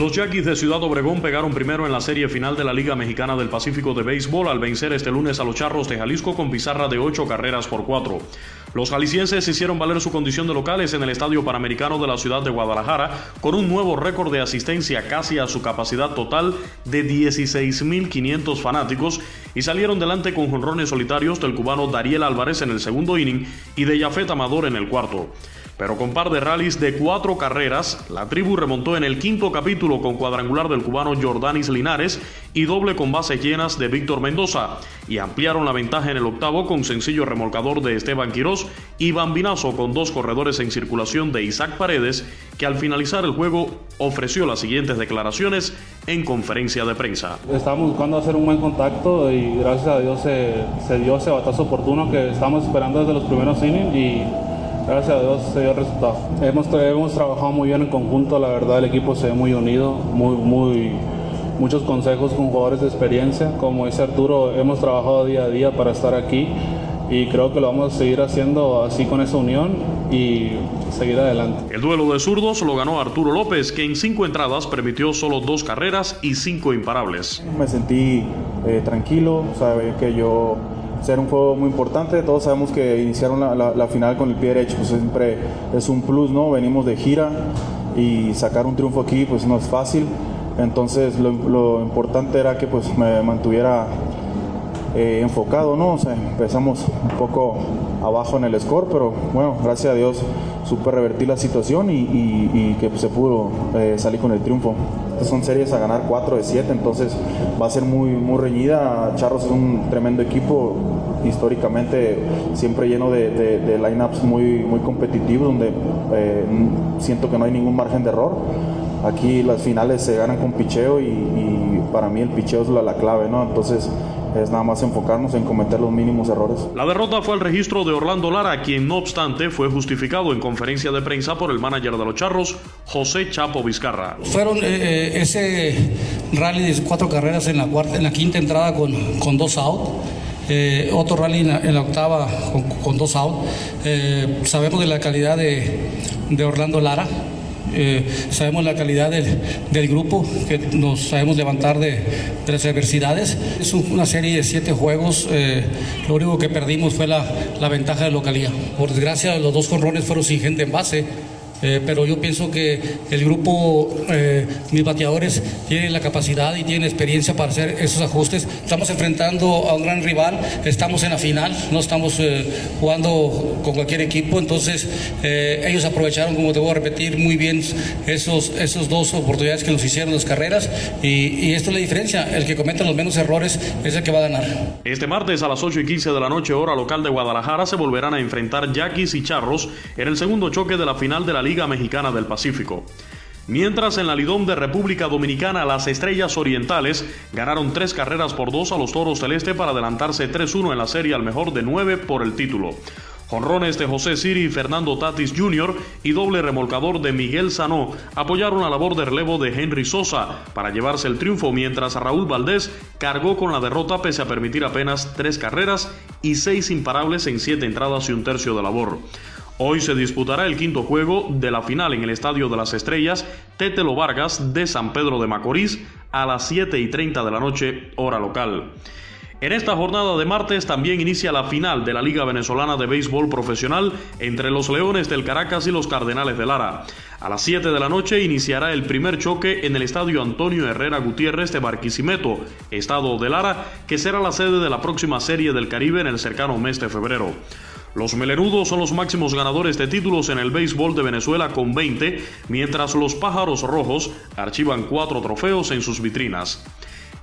Los Yaquis de Ciudad Obregón pegaron primero en la serie final de la Liga Mexicana del Pacífico de Béisbol al vencer este lunes a los Charros de Jalisco con pizarra de 8 carreras por 4. Los jaliscienses hicieron valer su condición de locales en el Estadio Panamericano de la ciudad de Guadalajara con un nuevo récord de asistencia casi a su capacidad total de 16.500 fanáticos y salieron delante con jonrones solitarios del cubano Dariel Álvarez en el segundo inning y de Jafet Amador en el cuarto. Pero con par de rallies de cuatro carreras, la tribu remontó en el quinto capítulo con cuadrangular del cubano Jordanis Linares y doble con bases llenas de Víctor Mendoza, y ampliaron la ventaja en el octavo con sencillo remolcador de Esteban Quirós y bambinazo con dos corredores en circulación de Isaac Paredes, que al finalizar el juego ofreció las siguientes declaraciones en conferencia de prensa. Estamos buscando hacer un buen contacto y gracias a Dios se, dio ese batazo oportuno que estamos esperando desde los primeros innings y gracias a Dios se dio el resultado. Hemos, hemos trabajado muy bien en conjunto, la verdad el equipo se ve muy unido, muy, muy, muchos consejos con jugadores de experiencia. Como dice Arturo, hemos trabajado día a día para estar aquí y creo que lo vamos a seguir haciendo así con esa unión y seguir adelante. El duelo de zurdos lo ganó Arturo López, que en cinco entradas permitió solo dos carreras y cinco imparables. Me sentí eh, tranquilo, sabe que yo ser un juego muy importante. Todos sabemos que iniciaron la, la, final con el pie derecho, pues siempre es un plus, ¿no? Venimos de gira y sacar un triunfo aquí pues no es fácil. Entonces lo, lo importante era que pues me mantuviera eh, enfocado, ¿no? O empezamos un poco abajo en el score, pero bueno, gracias a Dios supe revertir la situación y, y, que se pudo eh, salir con el triunfo. Son series a ganar 4 de 7, entonces va a ser muy, muy reñida. Charros es un tremendo equipo, históricamente siempre lleno de lineups muy, muy competitivos, donde eh, siento que no hay ningún margen de error. Aquí las finales se ganan con picheo y, y para mí el picheo es la, la clave, ¿no? Entonces es nada más enfocarnos en cometer los mínimos errores. La derrota fue el registro de Orlando Lara, quien no obstante fue justificado en conferencia de prensa por el manager de los Charros, José Chapo Vizcarra. Fueron eh, ese rally de cuatro carreras en la, cuarta, en la quinta entrada con, con dos out. Eh, otro rally en la, en la octava con, con, dos out. Eh, sabemos de la calidad de, de Orlando Lara, eh, sabemos la calidad del, del, grupo, que nos sabemos levantar de, las adversidades. Es una serie de siete juegos, eh, lo único que perdimos fue la, la, ventaja de localía. Por desgracia, los dos conrones fueron sin gente en base. Eh, pero yo pienso que el grupo, eh, mis bateadores, tienen la capacidad y tienen experiencia para hacer esos ajustes. Estamos enfrentando a un gran rival, estamos en la final, no estamos eh, jugando con cualquier equipo, entonces ellos aprovecharon, como te voy a repetir, muy bien esos, esos dos oportunidades que nos hicieron las carreras y, y esto es la diferencia, el que cometa los menos errores es el que va a ganar. Este martes a las 8 y 15 de la noche, hora local de Guadalajara, se volverán a enfrentar Yaquis y Charros en el segundo choque de la final de la Liga Mexicana del Pacífico. Mientras en la Lidón de República Dominicana las Estrellas Orientales ganaron tres carreras por dos a los Toros Celeste para adelantarse 3-1 en la serie al mejor de nueve por el título. Jonrones de José Siri y Fernando Tatis Jr. y doble remolcador de Miguel Sanó apoyaron la labor de relevo de Henry Sosa para llevarse el triunfo, mientras Raúl Valdés cargó con la derrota pese a permitir apenas tres carreras y seis imparables en siete entradas y un tercio de labor. Hoy se disputará el quinto juego de la final en el Estadio de las Estrellas, Tetelo Vargas de San Pedro de Macorís, a las 7 y 30 de la noche, hora local. En esta jornada de martes también inicia la final de la Liga Venezolana de Béisbol Profesional entre los Leones del Caracas y los Cardenales de Lara. A las 7 de la noche iniciará el primer choque en el estadio Antonio Herrera Gutiérrez de Barquisimeto, estado de Lara, que será la sede de la próxima Serie del Caribe en el cercano mes de febrero. Los melenudos son los máximos ganadores de títulos en el béisbol de Venezuela con 20, mientras los pájaros rojos archivan cuatro trofeos en sus vitrinas.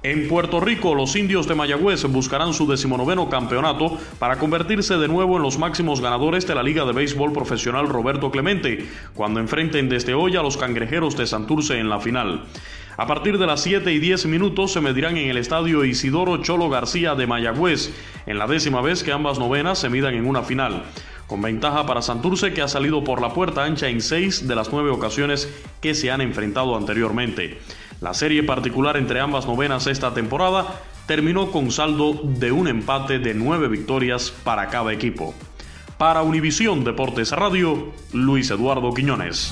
En Puerto Rico, los indios de Mayagüez buscarán su decimonoveno campeonato para convertirse de nuevo en los máximos ganadores de la Liga de Béisbol Profesional Roberto Clemente, cuando enfrenten desde hoy a los cangrejeros de Santurce en la final. A partir de las 7 y 10 minutos se medirán en el estadio Isidoro Cholo García de Mayagüez, en la décima vez que ambas novenas se midan en una final con ventaja para Santurce que ha salido por la puerta ancha en seis de las nueve ocasiones que se han enfrentado anteriormente. La serie particular entre ambas novenas esta temporada terminó con saldo de un empate de nueve victorias para cada equipo. Para Univisión Deportes Radio, Luis Eduardo Quiñones.